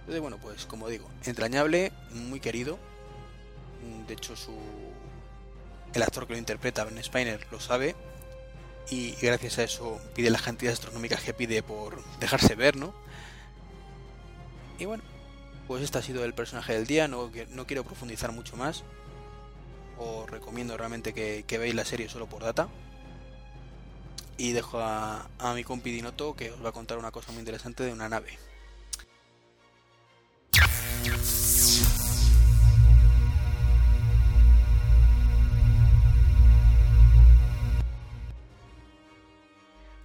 Entonces, bueno, pues como digo, entrañable, muy querido. De hecho, su el actor que lo interpreta, Ben Spiner, lo sabe. Y gracias a eso pide las cantidades astronómicas que pide por dejarse ver, ¿no? Y bueno, pues este ha sido el personaje del día. No, no quiero profundizar mucho más. Os recomiendo realmente que, veáis la serie solo por data y dejo a, mi compi Dinoto que os va a contar una cosa muy interesante de una nave.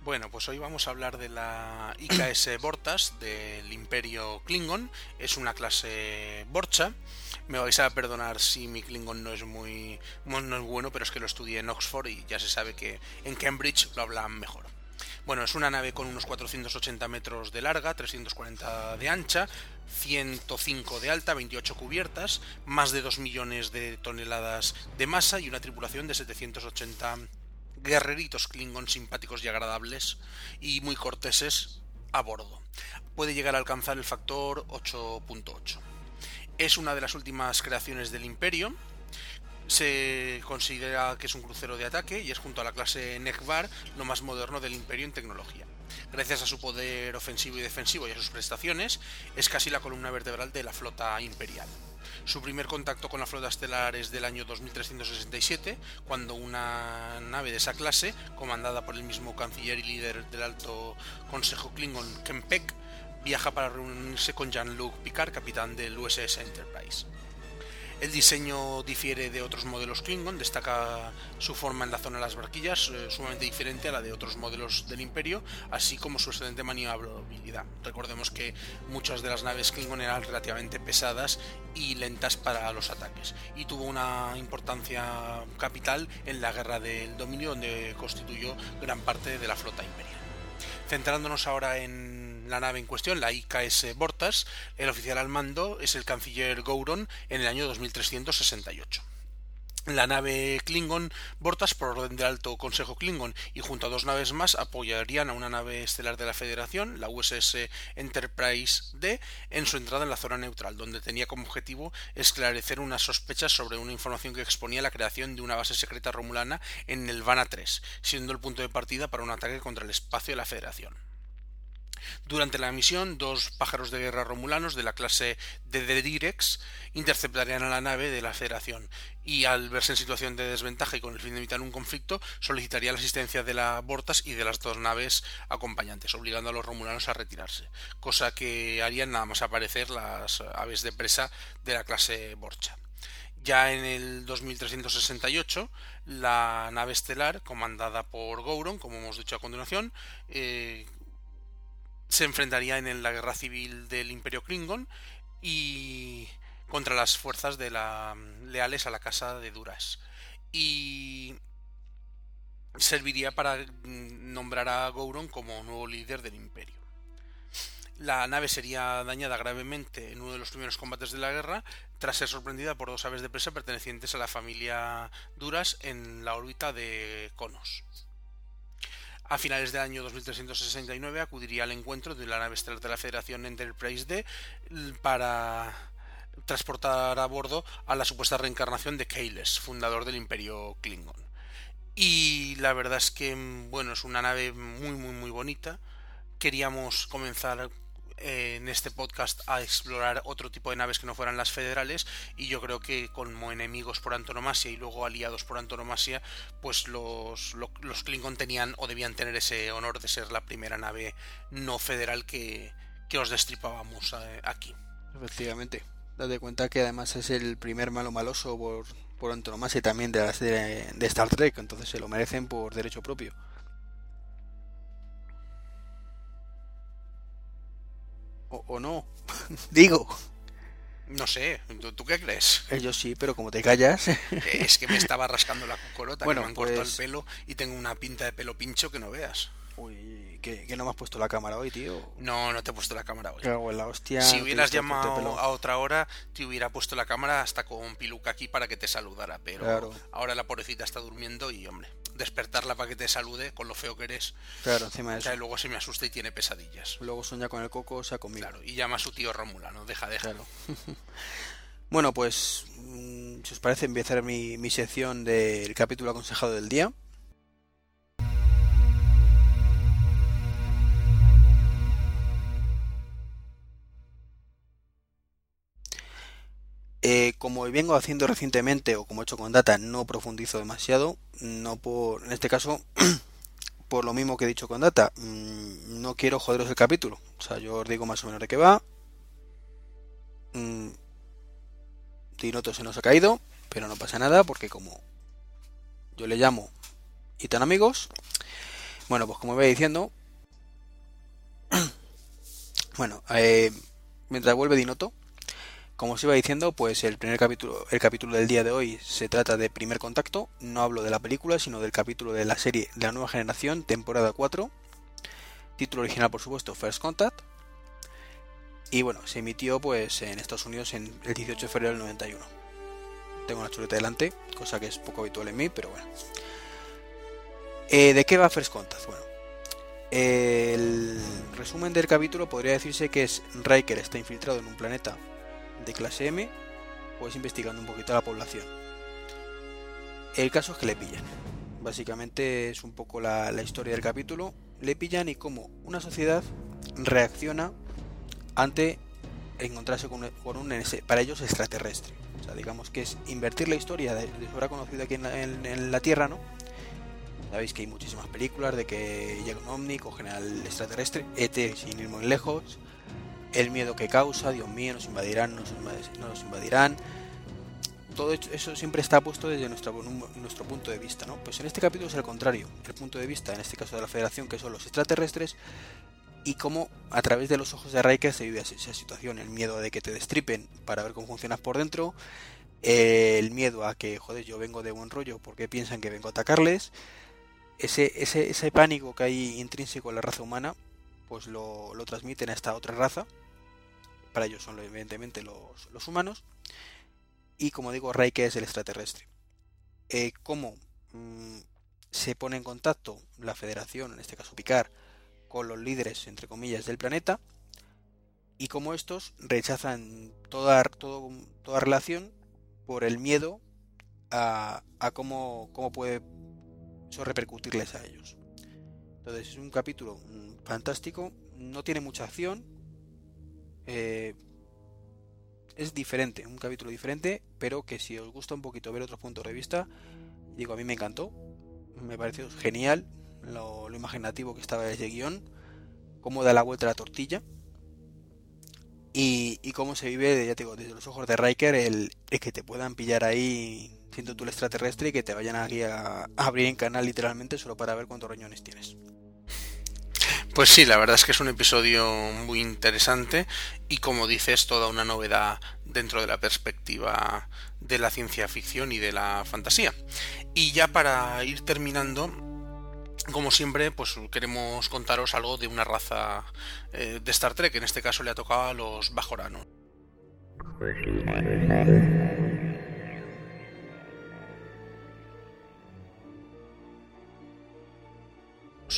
Bueno, pues hoy vamos a hablar de la IKS Bortas del Imperio Klingon. Es una clase Borcha me vais a perdonar si mi Klingon no es muy no es bueno, pero es que lo estudié en Oxford y ya se sabe que en Cambridge lo hablan mejor. Bueno, es una nave con unos 480 metros de larga, 340 de ancha, 105 de alta, 28 cubiertas, más de 2 millones de toneladas de masa y una tripulación de 780 guerreritos Klingon simpáticos y agradables y muy corteses a bordo. Puede llegar a alcanzar el factor 8.8. Es una de las últimas creaciones del Imperio. Se considera que es un crucero de ataque y es junto a la clase Nekvar lo más moderno del Imperio en tecnología. Gracias a su poder ofensivo y defensivo y a sus prestaciones, es casi la columna vertebral de la flota imperial. Su primer contacto con la flota estelar es del año 2367, cuando una nave de esa clase, comandada por el mismo canciller y líder del Alto Consejo Klingon Kempek, viaja para reunirse con Jean-Luc Picard, capitán del USS Enterprise. El diseño difiere de otros modelos Klingon, destaca su forma en la zona de las barquillas, eh, sumamente diferente a la de otros modelos del Imperio, así como su excelente maniobrabilidad. Recordemos que muchas de las naves Klingon eran relativamente pesadas y lentas para los ataques, y tuvo una importancia capital en la Guerra del Dominio, donde constituyó gran parte de la flota imperial. Centrándonos ahora en la nave en cuestión, la IKS Bortas, el oficial al mando es el canciller Gouron en el año 2368. La nave Klingon Bortas, por orden del Alto Consejo Klingon, y junto a dos naves más apoyarían a una nave estelar de la Federación, la USS Enterprise D, en su entrada en la zona neutral, donde tenía como objetivo esclarecer unas sospechas sobre una información que exponía la creación de una base secreta romulana en el Vana 3, siendo el punto de partida para un ataque contra el espacio de la Federación. Durante la misión, dos pájaros de guerra romulanos de la clase de Direx interceptarían a la nave de la Federación y al verse en situación de desventaja y con el fin de evitar un conflicto, solicitaría la asistencia de la Bortas y de las dos naves acompañantes, obligando a los romulanos a retirarse, cosa que harían nada más aparecer las aves de presa de la clase Borcha. Ya en el 2368, la nave estelar, comandada por Gouron, como hemos dicho a continuación, eh, se enfrentaría en la guerra civil del Imperio Klingon y contra las fuerzas la, leales a la casa de Duras. Y serviría para nombrar a Gouron como nuevo líder del imperio. La nave sería dañada gravemente en uno de los primeros combates de la guerra, tras ser sorprendida por dos aves de presa pertenecientes a la familia Duras en la órbita de Conos. A finales del año 2369 acudiría al encuentro de la nave estelar de la Federación Enterprise D para transportar a bordo a la supuesta reencarnación de Keyles, fundador del Imperio Klingon. Y la verdad es que, bueno, es una nave muy, muy, muy bonita. Queríamos comenzar en este podcast a explorar otro tipo de naves que no fueran las federales y yo creo que como enemigos por antonomasia y luego aliados por antonomasia pues los, los, Klingon tenían o debían tener ese honor de ser la primera nave no federal que, que os destripábamos eh, aquí. Efectivamente. Date cuenta que además es el primer malo maloso por, por antonomasia también de, de Star Trek, entonces se lo merecen por derecho propio. O, no. Digo. No sé, ¿tú, qué crees? Eh, yo sí, pero como te callas. es que me estaba rascando la cucorota, bueno, que me han cortado el pues pelo y tengo una pinta de pelo pincho que no veas. Uy, ¿qué, no me has puesto la cámara hoy, tío? No, no te he puesto la cámara hoy. la hostia. Si hubieras llamado a otra hora, te hubiera puesto la cámara hasta con piluca aquí para que te saludara. Pero ahora la pobrecita está durmiendo y, hombre, despertarla para que te salude con lo feo que eres. Claro, encima de eso. luego se me asusta y tiene pesadillas. Luego sueña con el coco, o sea, conmigo. Claro, y llama a su tío no deja, déjalo. bueno, pues, mm, si os parece, empezar mi, mi sección del capítulo aconsejado del día. Eh, como vengo haciendo recientemente o como he hecho con Data, no profundizo demasiado. No por, en este caso, por lo mismo que he dicho con Data, mm, no quiero joderos el capítulo. O sea, yo os digo más o menos de qué va. Mm, Dinoto se nos ha caído, pero no pasa nada porque como yo le llamo y tan amigos, bueno, pues como iba diciendo, bueno, eh, mientras vuelve Dinoto, como os iba diciendo, pues el primer capítulo, el capítulo del día de hoy se trata de Primer Contacto. No hablo de la película, sino del capítulo de la serie de la nueva generación, temporada 4. Título original, por supuesto, First Contact. Y bueno, se emitió pues en Estados Unidos en el 18 de febrero del 91. Tengo una chuleta delante, cosa que es poco habitual en mí, pero bueno. Eh, ¿De qué va First Contact? Bueno, el resumen del capítulo podría decirse que es Riker está infiltrado en un planeta de clase M, pues investigando un poquito a la población. El caso es que le pillan. Básicamente es un poco la, historia del capítulo. Le pillan y cómo una sociedad reacciona ante encontrarse con, un, para ellos extraterrestre. O sea, digamos que es invertir la historia de, de conocida aquí en la, Tierra, ¿no? Sabéis que hay muchísimas películas de que llega un ovni, cogen al extraterrestre, ET sin ir muy lejos, el miedo que causa, Dios mío, nos invadirán, no nos invadirán. todo eso siempre está puesto desde nuestro, nuestro punto de vista, ¿no? Pues en este capítulo es al contrario, el punto de vista, en este caso de la Federación, que son los extraterrestres, y cómo a través de los ojos de Riker se vive esa situación, el miedo de que te destripen para ver cómo funcionas por dentro, el miedo a que, joder, yo vengo de buen rollo porque piensan que vengo a atacarles, ese, ese, ese pánico que hay intrínseco en la raza humana, pues lo, lo transmiten a esta otra raza, para ellos son evidentemente los, los humanos, y como digo, Riker es el extraterrestre. Eh, ¿Cómo mm, se pone en contacto la Federación, en este caso Picard, con los líderes, entre comillas, del planeta? Y cómo estos rechazan toda, toda relación por el miedo a, cómo, cómo puede eso repercutirles a ellos. Entonces es un capítulo mm, fantástico, no tiene mucha acción, eh, es diferente, un capítulo diferente, pero que si os gusta un poquito ver otros puntos de vista, digo, a mí me encantó, me pareció genial lo, imaginativo que estaba ese guion, cómo da la vuelta a la tortilla y, cómo se vive, ya te digo, desde los ojos de Riker, el, que te puedan pillar ahí siendo tú el extraterrestre y que te vayan aquí a, a abrir en canal literalmente solo para ver cuántos riñones tienes. Pues sí, la verdad es que es un episodio muy interesante y como dices, toda una novedad dentro de la perspectiva de la ciencia ficción y de la fantasía. Y ya para ir terminando, como siempre, pues queremos contaros algo de una raza eh, de Star Trek, en este caso le ha tocado a los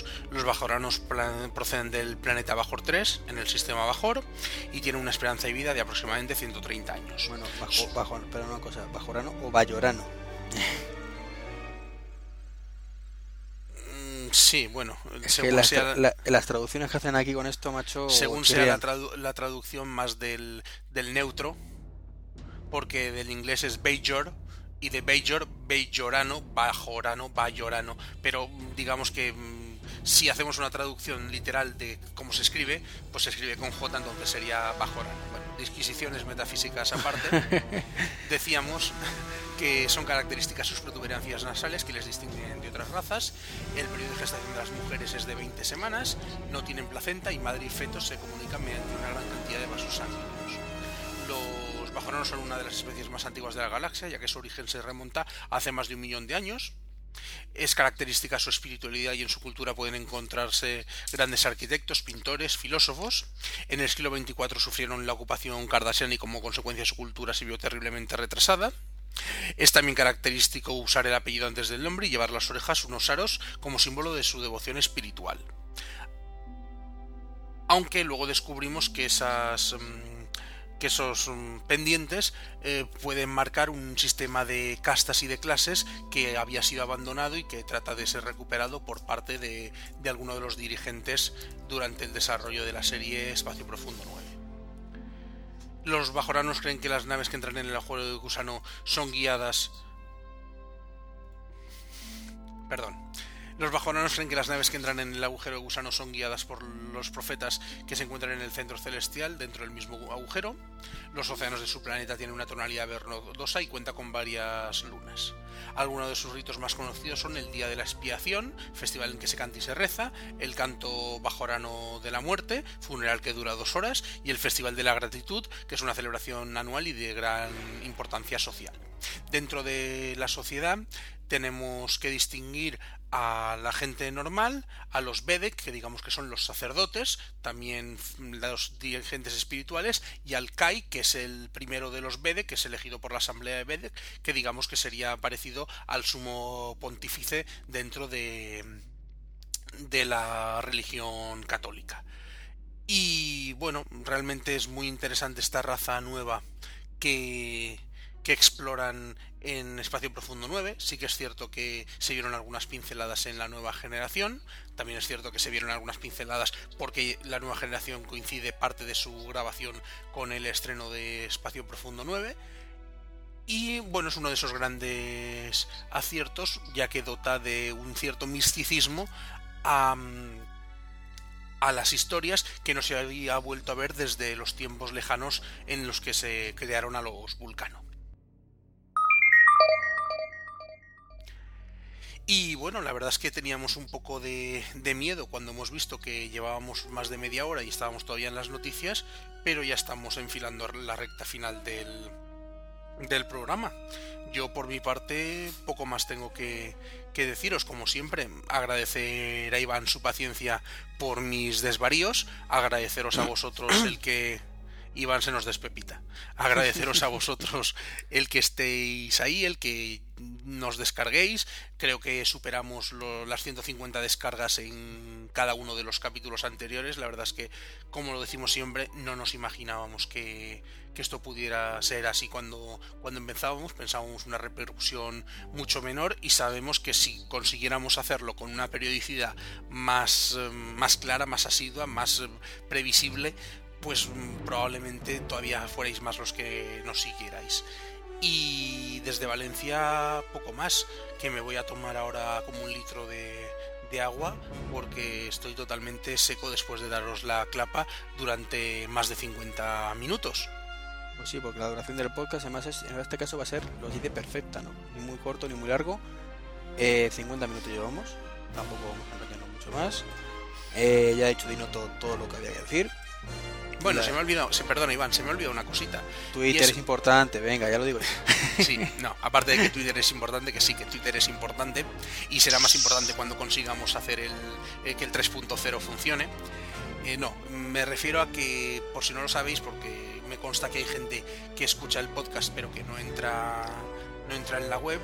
Bajorano. Los bajoranos proceden del planeta Bajor 3 en el sistema Bajor y tienen una esperanza de vida de aproximadamente 130 años. Bueno, bajo, pero una cosa, bajorano o bayorano. Mm, sí, bueno, según sea, las traducciones que hacen aquí con esto, macho. Según sea la, traducción más del, del, neutro, porque del inglés es Bajor y de Bajor, Bajorano, Bajorano, Bayorano, pero digamos que mm, si hacemos una traducción literal de cómo se escribe, pues se escribe con J, entonces sería Bajorano. Bueno, disquisiciones metafísicas aparte, decíamos que son características sus protuberancias nasales que les distinguen de otras razas. El periodo de gestación de las mujeres es de 20 semanas, no tienen placenta y madre y feto se comunican mediante una gran cantidad de vasos sanguíneos. Los bajoranos son una de las especies más antiguas de la galaxia, ya que su origen se remonta hace más de un millón de años es característica su espiritualidad y en su cultura pueden encontrarse grandes arquitectos, pintores, filósofos. En el siglo XXIV sufrieron la ocupación kardashian y como consecuencia su cultura se vio terriblemente retrasada. Es también característico usar el apellido antes del nombre y llevar las orejas unos aros como símbolo de su devoción espiritual. Aunque luego descubrimos que esas mm, que esos mm, pendientes eh, pueden marcar un sistema de castas y de clases que había sido abandonado y que trata de ser recuperado por parte de, de alguno de los dirigentes durante el desarrollo de la serie Espacio Profundo 9. Los bajoranos creen que las naves que entran en el agujero de gusano son guiadas. Perdón. Los bajoranos creen que las naves que entran en el agujero de gusano son guiadas por los profetas que se encuentran en el centro celestial dentro del mismo agujero. Los océanos de su planeta tienen una tonalidad verdosa y cuenta con varias lunas. Algunos de sus ritos más conocidos son el Día de la Expiación, festival en que se canta y se reza, el canto bajorano de la muerte, funeral que dura dos horas, y el Festival de la Gratitud, que es una celebración anual y de gran importancia social. Dentro de la sociedad tenemos que distinguir a la gente normal, a los Vedek, que digamos que son los sacerdotes, también los dirigentes espirituales, y al Kai, que es el primero de los Vedek, que es elegido por la asamblea de Vedek, que digamos que sería parecido al sumo pontífice dentro de, de la religión católica. Y bueno, realmente es muy interesante esta raza nueva que, que exploran en Espacio Profundo 9. Sí que es cierto que se vieron algunas pinceladas en la nueva generación. También es cierto que se vieron algunas pinceladas porque la nueva generación coincide parte de su grabación con el estreno de Espacio Profundo 9. Y bueno, es uno de esos grandes aciertos, ya que dota de un cierto misticismo a, las historias que no se había vuelto a ver desde los tiempos lejanos en los que se crearon a los vulcanos. Y bueno, la verdad es que teníamos un poco de, miedo cuando hemos visto que llevábamos más de media hora y estábamos todavía en las noticias, pero ya estamos enfilando la recta final del, del programa. Yo por mi parte poco más tengo que, que, deciros, como siempre, agradecer a Iván su paciencia por mis desvaríos, agradeceros a vosotros el que Iván se nos despepita. Agradeceros a vosotros el que estéis ahí, el que nos descarguéis. Creo que superamos las 150 descargas en cada uno de los capítulos anteriores. La verdad es que, como lo decimos siempre, no nos imaginábamos que, esto pudiera ser así cuando, cuando empezábamos. Pensábamos una repercusión mucho menor y sabemos que si consiguiéramos hacerlo con una periodicidad más, más clara, más asidua, más eh, previsible, pues mm, probablemente todavía fuerais más los que nos siguierais. Y desde Valencia poco más, que me voy a tomar ahora como un litro de, agua porque estoy totalmente seco después de daros la clapa durante más de 50 minutos. Pues sí, porque la duración del podcast además en este caso va a ser, lo dice, perfecta, ¿no? Ni muy corto ni muy largo. 50 eh, minutos llevamos, tampoco vamos a engañarnos mucho más. Eh, ya he dicho Dino todo, todo lo que había que decir. Bueno, se me ha olvidado, se perdona Iván, se me ha olvidado una cosita. Twitter es... importante, venga, ya lo digo. sí, no, aparte de que Twitter es importante, que sí, que Twitter es importante y será más importante cuando consigamos hacer el, eh, que el 3.0 funcione. Eh, no, me refiero a que, por si no lo sabéis, porque me consta que hay gente que escucha el podcast pero que no entra, no entra en la web,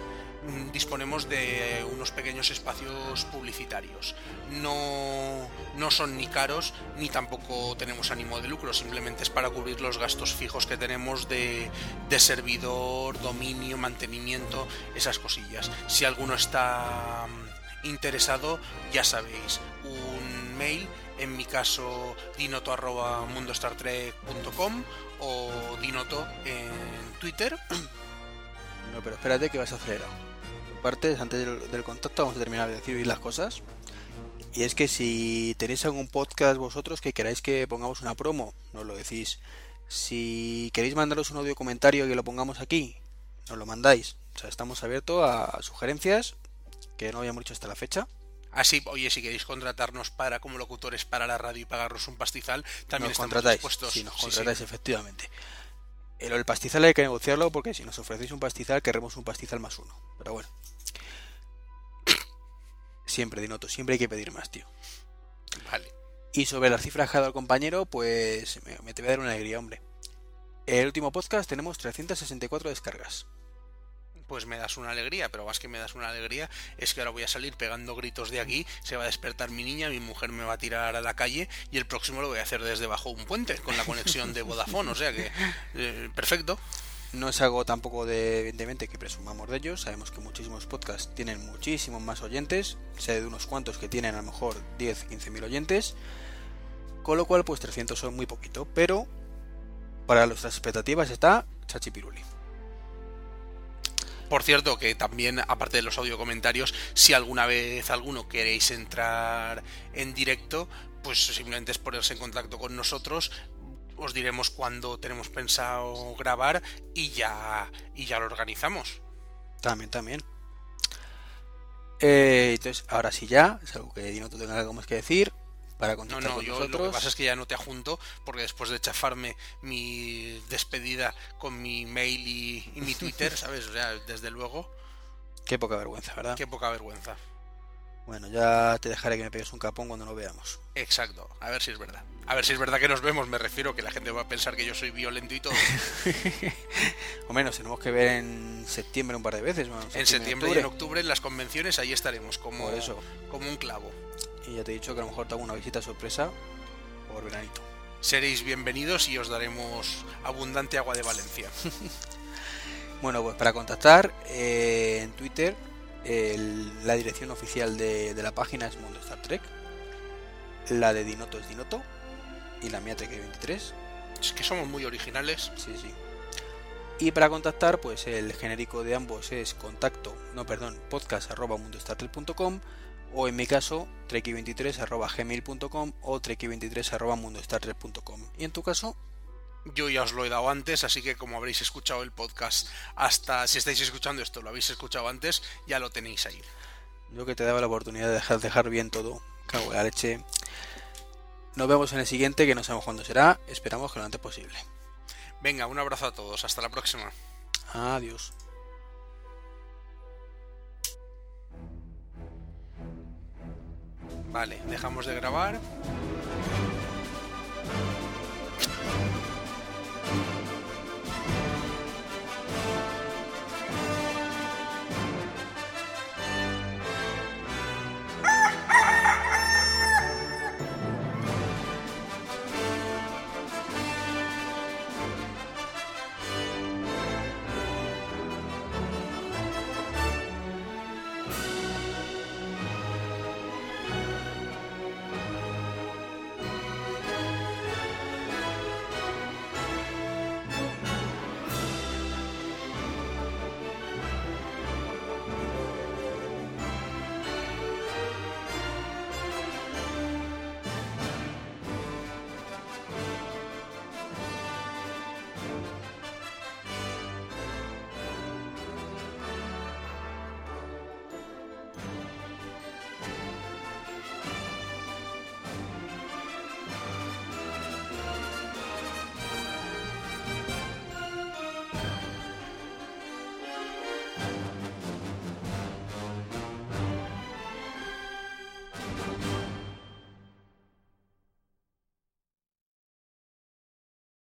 disponemos de unos pequeños espacios publicitarios. No, no, son ni caros ni tampoco tenemos ánimo de lucro, simplemente es para cubrir los gastos fijos que tenemos de, de servidor, dominio, mantenimiento, esas cosillas. Si alguno está mm, interesado, ya sabéis, un mail, en mi caso dinoto arroba mundostartrek.com o dinoto en Twitter. No, pero espérate que vas a partes, antes del, contacto, vamos a terminar de decir las cosas. Y es que si tenéis algún podcast vosotros que queráis que pongamos una promo, nos lo decís. Si queréis mandaros un audio comentario que lo pongamos aquí, nos lo mandáis. O sea, estamos abiertos a sugerencias que no habíamos hecho hasta la fecha. Así, oye, si queréis contratarnos para como locutores para la radio y pagarnos un pastizal, también nos contratáis. Dispuestos. Sí, nos contratáis, efectivamente. El, el pastizal hay que negociarlo porque si nos ofrecéis un pastizal, queremos un pastizal más uno. Pero bueno. Siempre, Dinoto, siempre hay que pedir más, tío. Vale. Y sobre las cifras que ha dado el compañero, pues me, te voy a dar una alegría, hombre. El último podcast tenemos 364 descargas pues me das una alegría, pero más que me das una alegría es que ahora voy a salir pegando gritos de aquí, se va a despertar mi niña, mi mujer me va a tirar a la calle y el próximo lo voy a hacer desde bajo un puente con la conexión de Vodafone, o sea que eh, perfecto. No es algo tampoco de, evidentemente, que presumamos de ellos. Sabemos que muchísimos podcasts tienen muchísimos más oyentes. Sé de unos cuantos que tienen a lo mejor 10, 15 mil oyentes. Con lo cual, pues 300 son muy poquito. Pero para nuestras expectativas está Chachi Piruli. Por cierto, que también, aparte de los audio comentarios, si alguna vez alguno queréis entrar en directo, pues simplemente es ponerse en contacto con nosotros, os diremos cuándo tenemos pensado grabar y ya, y ya lo organizamos. También, también. Eh, entonces, ahora sí ya, es algo que no tenga algo más que decir para No, no, yo lo que pasa es que ya no te ajunto porque después de chafarme mi despedida con mi mail y, mi Twitter, ¿sabes? O sea, desde luego. Qué poca vergüenza, ¿verdad? Qué poca vergüenza. Bueno, ya te dejaré que me pegues un capón cuando nos veamos. Exacto, a ver si es verdad. A ver si es verdad que nos vemos, me refiero que la gente va a pensar que yo soy violento y todo. o menos, tenemos que ver en septiembre un par de veces. en septiembre y en octubre en las convenciones ahí estaremos, como, eso. como un clavo. Y ya te he dicho que a lo mejor te hago una visita sorpresa por veranito. Seréis bienvenidos y os daremos abundante agua de Valencia. bueno, pues para contactar eh, en Twitter, la dirección oficial de, la página es Mundo Star Trek. La de Dinoto es Dinoto. Y la mía TK23. Es que somos muy originales. Sí, sí. Y para contactar, pues el genérico de ambos es contacto, no perdón, podcast arroba mundostartrek.com o en mi caso treki23.gmail.com o treki23.mundostartrek.com. ¿Y en tu caso? Yo ya os lo he dado antes, así que como habréis escuchado el podcast hasta, si estáis escuchando esto, lo habéis escuchado antes, ya lo tenéis ahí. Yo que te daba la oportunidad de dejar, dejar bien todo. Cago en la leche. Nos vemos en el siguiente, que no sabemos cuándo será. Esperamos que lo antes posible. Venga, un abrazo a todos. Hasta la próxima. Adiós. Vale, dejamos de grabar.